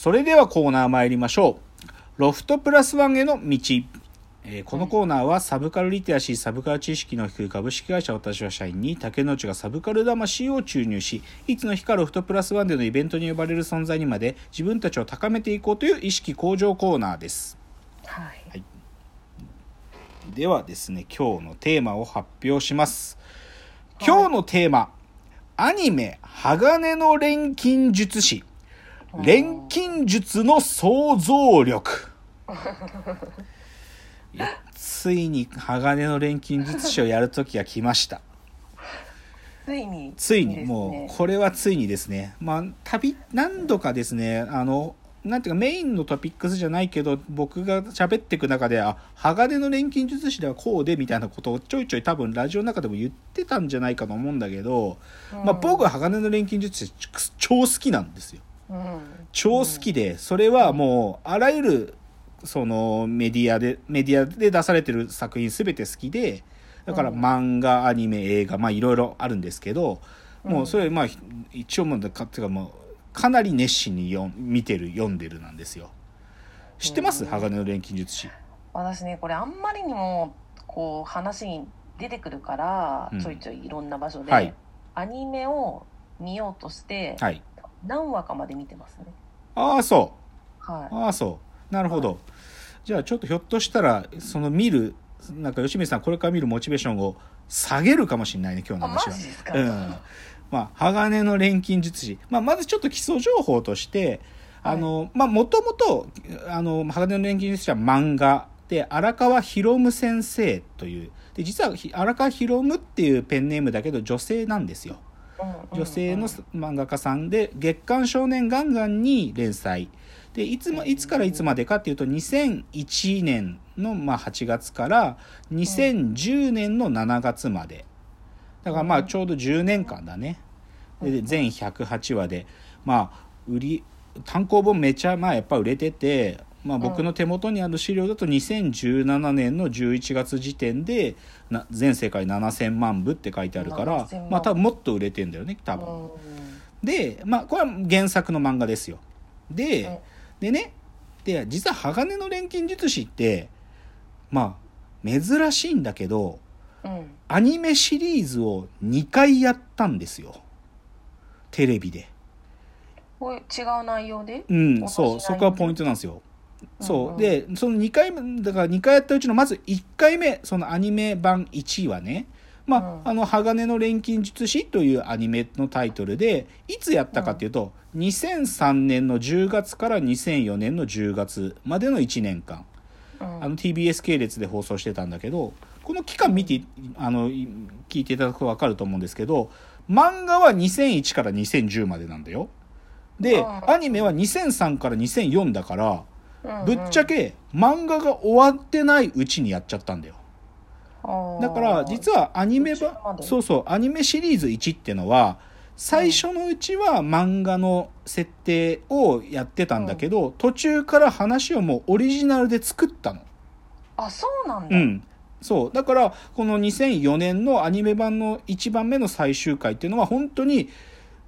それではコーナー参りましょう。ロフトプラスワンへの道。えーこのコーナーはサブカルリテラシー、サブカル知識の低い株式会社私は社員に竹之内がサブカル魂を注入し、いつの日かロフトプラスワンでのイベントに呼ばれる存在にまで自分たちを高めていこうという意識向上コーナーです。はい。ではですね、今日のテーマを発表します。今日のテーマ、アニメ、鋼の錬金術師。錬金術の想像力。ついに鋼の錬金術師をやる時が来ました。ついに。ついに、もう、これはついにですね。まあ、旅、何度かですね、あの、なんていうかメインのトピックスじゃないけど、僕が喋っていく中で、あ、鋼の錬金術師ではこうでみたいなことをちょいちょい多分ラジオの中でも言ってたんじゃないかと思うんだけど、まあ僕は鋼の錬金術師超好きなんですよ。うん。超好きで、それはもう、あらゆる、そのメディアで、メディアで出されてる作品すべて好きで、だからうん漫画、アニメ、映画、まあいろいろあるんですけど、もうそれ、まあ、一応もうか、てかもう、かなり熱心に読ん見てる、読んでるなんですよ。知ってます？うん鋼の錬金術師。私ね、これあんまりにも、こう、話に出てくるから、うんちょいちょいいろんな場所で、はいアニメを見ようとして、はい。何話かまで見てますね。ああ、そう。はああそう。なるほど、じゃあちょっとひょっとしたらその見るなんか吉見さんこれから見るモチベーションを下げるかもしれないね今日の話は。ジですか、うん。まあ鋼の錬金術師、まあ、まずちょっと基礎情報としてあのまあもともとあの鋼の錬金術師は漫画で荒川博夢先生という。で実はひ荒川博夢っていうペンネームだけど女性なんですよ女性の漫画家さんで「月刊少年ガンガン」に連載。でいつもいつからいつまでかっていうと2001年のまあ8月から2010年の7月まで。だからまあちょうど10年間だね。で全108話でまあ売り単行本めちゃまあやっぱ売れててまあ、僕の手元にある資料だと2017年の11月時点でな全世界7000万部って書いてあるから7000万まあ多分もっと売れてんだよね多分。うんでまあこれは原作の漫画ですよ。で、うんでねで実は鋼の錬金術師ってまあ珍しいんだけどうん。アニメシリーズを2回やったんですよテレビで。違う内容で？うん、そう、内そこがポイントなんですよ。そう、で、その2回目、だから2回やったうちのまず1回目、そのアニメ版1はね、まあ、うん。あの、鋼の錬金術師というアニメのタイトルで、いつやったかっていうと、2003年の10月から2004年の10月までの1年間、うん。あの TBS 系列で放送してたんだけど、この期間見て、あの、い聞いていただくとわかると思うんですけど、漫画は2001から2010までなんだよ。で、うん。アニメは2003から2004だから、うんぶっちゃけ漫画が終わってないうちにやっちゃったんだよ。だから実はアニメ版でそうそうアニメシリーズ1ってのは最初のうちは漫画の設定をやってたんだけど、途中から話をもうオリジナルで作ったの。あそうなんだ、うん。そう。だから、この2004年のアニメ版の1番目の最終回っていうのは本当に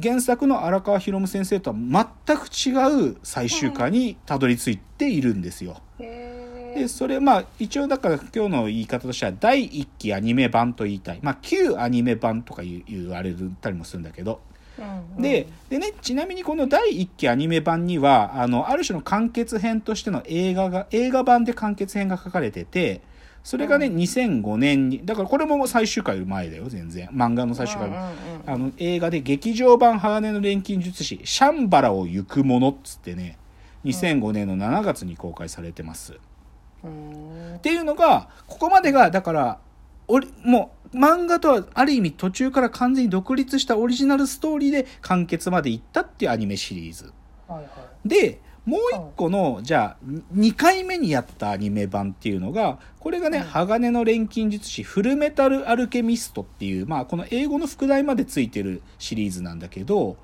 原作の荒川博夢先生とは全く違う最終回にたどり着いているんですよ。へで、それまあ一応だから今日の言い方としては第1期アニメ版と言いたい。まあ旧アニメ版とか言われたりもするんだけど。うんで、でね、ちなみにこの第1期アニメ版には、あの、ある種の完結編としての映画が、映画版で完結編が書かれてて、それがね、う2005年に、だからこれも最終回より前だよ、全然。漫画の最終回あの、映画で劇場版鋼の錬金術師、シャンバラを行く者っつってね、2005年の7月に公開されてます。うーんっていうのが、ここまでが、だから、おりもう、漫画とはある意味途中から完全に独立したオリジナルストーリーで完結までいったっていうアニメシリーズ。はいはいで、もう一個の、じゃあ、2回目にやったアニメ版っていうのが、これがね、うん鋼の錬金術師、フルメタルアルケミストっていう、まあ、この英語の副題までついてるシリーズなんだけど、うん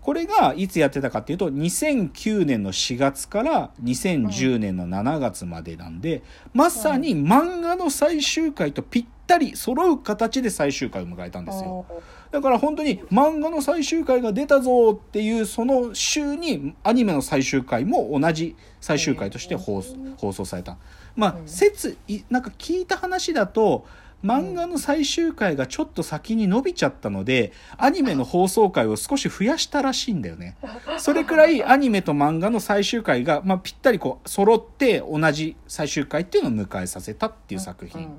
これがいつやってたかっていうと2009年の4月から2010年の7月までなんで、まさに漫画の最終回とぴったり揃う形で最終回を迎えたんですよ。だから本当に漫画の最終回が出たぞっていうその週にアニメの最終回も同じ最終回として放送された。まあうん説いなんか聞いた話だと漫画の最終回がちょっと先に伸びちゃったのでアニメの放送回を少し増やしたらしいんだよね。それくらいアニメと漫画の最終回が、まあ、ぴったりこう揃って同じ最終回っていうのを迎えさせたっていう作品。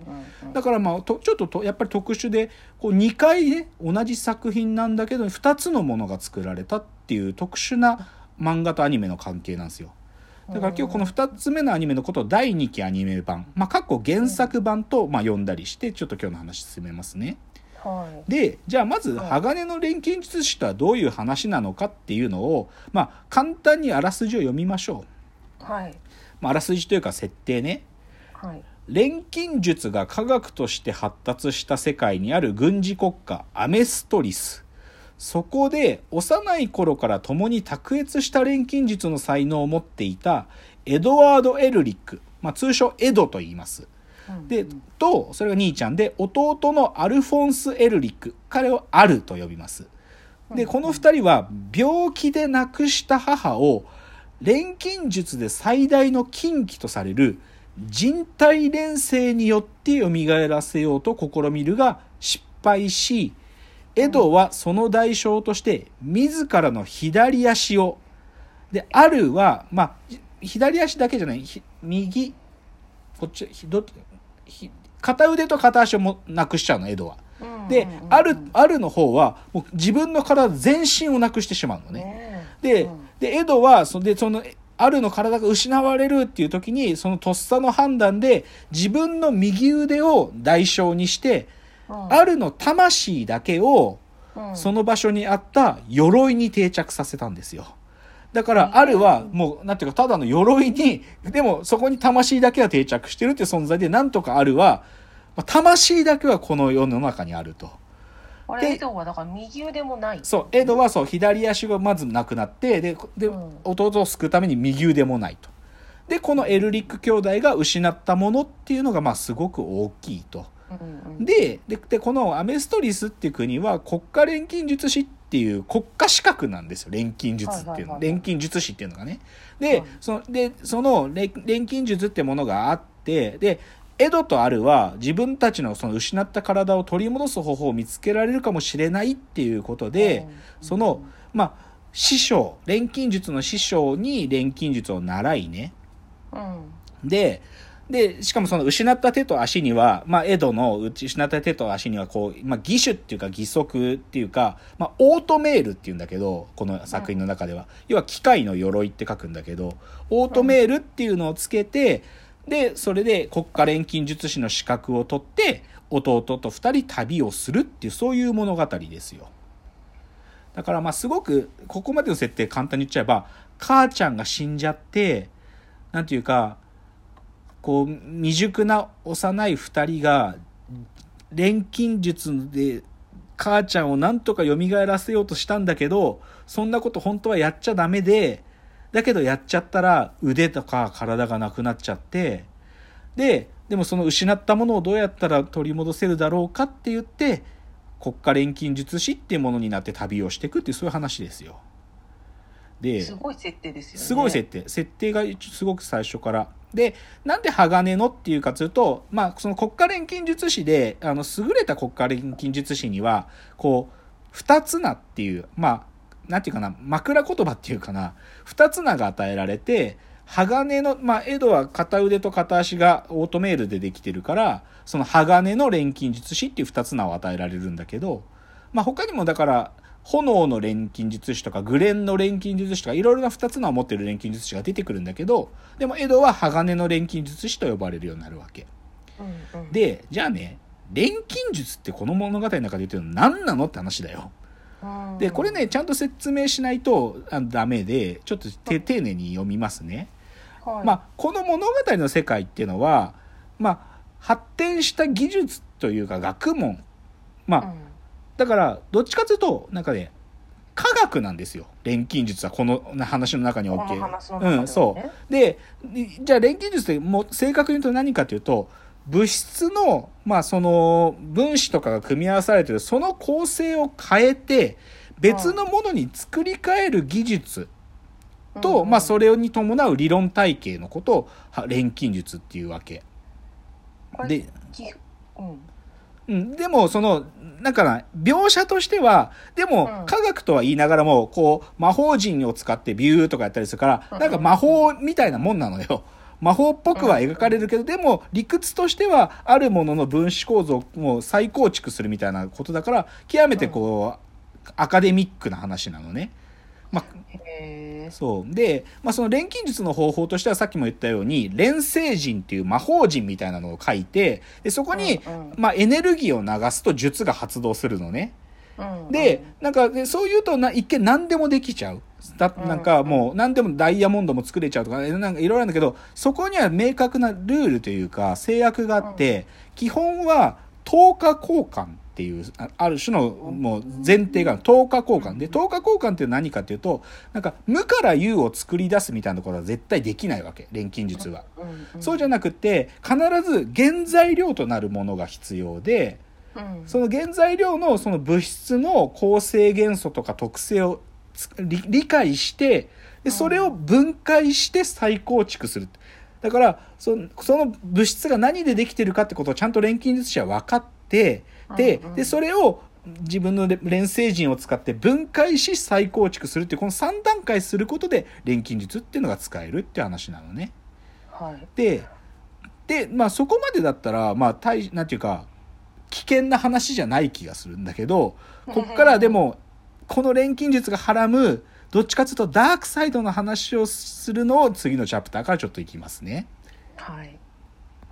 だからまあとちょっととやっぱり特殊でこう2回ね同じ作品なんだけど2つのものが作られたっていう特殊な漫画とアニメの関係なんですよ。だから今日この2つ目のアニメのことを第2期アニメ版、まあ、過去原作版とまあ読んだりしてちょっと今日の話進めますね。はいでじゃあまずはい鋼の錬金術師とはどういう話なのかっていうのを、まあ、簡単にあらすじを読みましょう。はいまあ、あらすじというか設定ね。はい錬金術が科学として発達した世界にある軍事国家アメストリスそこで幼い頃から共に卓越した錬金術の才能を持っていたエドワード・エルリック、まあ、通称エドと言います。でとそれが兄ちゃんで弟のアルフォンス・エルリック彼をアルと呼びます。でこの2人は病気で亡くした母を錬金術で最大の禁忌とされる人体錬成によって蘇らせようと試みるが失敗しエドはその代償として自らの左足をであるはまあ左足だけじゃないひ右こっちひどひ片腕と片足をもなくしちゃうのエドは。であるあるの方はもう自分の体全身をなくしてしまうのね。ねでうんでエドはそでそのあるの体が失われるっていう時にそのとっさの判断で自分の右腕を代償にしてあるの魂だけをその場所にあった鎧に定着させたんですよ。だから、あるは、もう、なんていうか、ただの鎧に、でも、そこに魂だけは定着してるっていう存在で、なんとかあるは、まあ魂だけはこの世の中にあると。であれエドはだから右腕もないそう、エドはそう、左足がまずなくなって、で、でうん弟を救うために右腕もないと。で、このエルリック兄弟が失ったものっていうのが、まあ、すごく大きいと。でででこのアメストリスっていう国は国家錬金術師っていう国家資格なんですよ錬金術っていうの。錬金術師っていうのがね。で,、はい。そのでその錬錬金術ってものがあってでエドとアルは自分たちのその失った体を取り戻す方法を見つけられるかもしれないっていうことで、そのまあ師匠錬金術の師匠に錬金術を習いね。うん。で、で、しかもその失った手と足には、まあ、エドの失った手と足には、こう、まあ、義手っていうか義足っていうか、まあ、オートメールっていうんだけど、この作品の中では。要は機械の鎧って書くんだけど、オートメールっていうのをつけて、で、それで国家錬金術師の資格を取って、弟と二人旅をするっていう、そういう物語ですよ。だからまあすごくここまでの設定簡単に言っちゃえば母ちゃんが死んじゃってなんていうかこう未熟な幼い二人が錬金術で母ちゃんをなんとか蘇らせようとしたんだけどそんなこと本当はやっちゃダメでだけどやっちゃったら腕とか体がなくなっちゃってででもその失ったものをどうやったら取り戻せるだろうかって言って国家錬金術師っていうものになって旅をしていくっていうそういう話ですよ。ですごい設定ですよねすごい設定設定がすごく最初からでなんで鋼のっていうかというとまあその国家錬金術師であの優れた国家錬金術師にはこう二つ名っていうまあなんていうかな枕言葉っていうかな二つ名が与えられて鋼のまあエドは片腕と片足がオートメールでできてるからその鋼の錬金術師っていう二つ名を与えられるんだけどまあ他にもだから炎の錬金術師とかグレンの錬金術師とかいろいろな2つのを持ってる錬金術師が出てくるんだけどでもエドは鋼の錬金術師と呼ばれるようになるわけ。うんうん。でじゃあね錬金術ってこの物語の中で言ってるの何なのって話だよ。うん。でこれねちゃんと説明しないとあダメでちょっとて丁寧に読みますね。はい。まあ、この物語の世界っていうのは、まあ、発展した技術というか学問。まあ、うんだからどっちかというとなんかね科学なんですよ。錬金術はこの話の中におけこの話の中ではね。うんそう。でじゃあ錬金術ってもう正確に言うと何かというと物質のまあその分子とかが組み合わされてるその構成を変えて別のものに作り変える技術と、まあそれれに伴う理論体系のことをは錬金術っていうわけ。でうんうん、でも、その、なんかな、描写としては、でもう、ん。科学とは言いながらも、こう、魔法陣を使ってビューとかやったりするから、うん。なんか魔法みたいなもんなのよ。魔法っぽくは描かれるけど、でも、理屈としては、あるものの分子構造を再構築するみたいなことだから、極めてこう、アカデミックな話なのね。まあ、そう。で、まあ、その錬金術の方法としてはさっきも言ったように、錬星人っていう魔法陣みたいなのを書いて、で、そこに、うんうんまあ、エネルギーを流すと術が発動するのね。うんで、なんか、でそう言うとな、一見何でもできちゃう。だなんかもう何でもダイヤモンドも作れちゃうとか、えなんかいろいろあるんだけど、そこには明確なルールというか制約があって、基本は10日交換っていう、あある種のもう前提がある10日交換。で、10日交換って何かっていうと、なんか無から有を作り出すみたいなところは絶対できないわけ。錬金術は。そうじゃなくて、必ず原材料となるものが必要で、うんその原材料のその物質の構成元素とか特性をつ理理解してでそれを分解して再構築する。だからその物質が何でできてるかってことをちゃんと錬金術師は分かってでうんうんでそれを自分の錬成人を使って分解し再構築するっていうこの3段階することで錬金術っていうのが使えるっていう話なのね。はいで、で、まあそこまでだったら、まあ大、なんていうか、危険な話じゃない気がするんだけど、こっからでも、この錬金術がはらむ、どっちかというとダークサイドの話をするのを次のチャプターからちょっといきますね。はい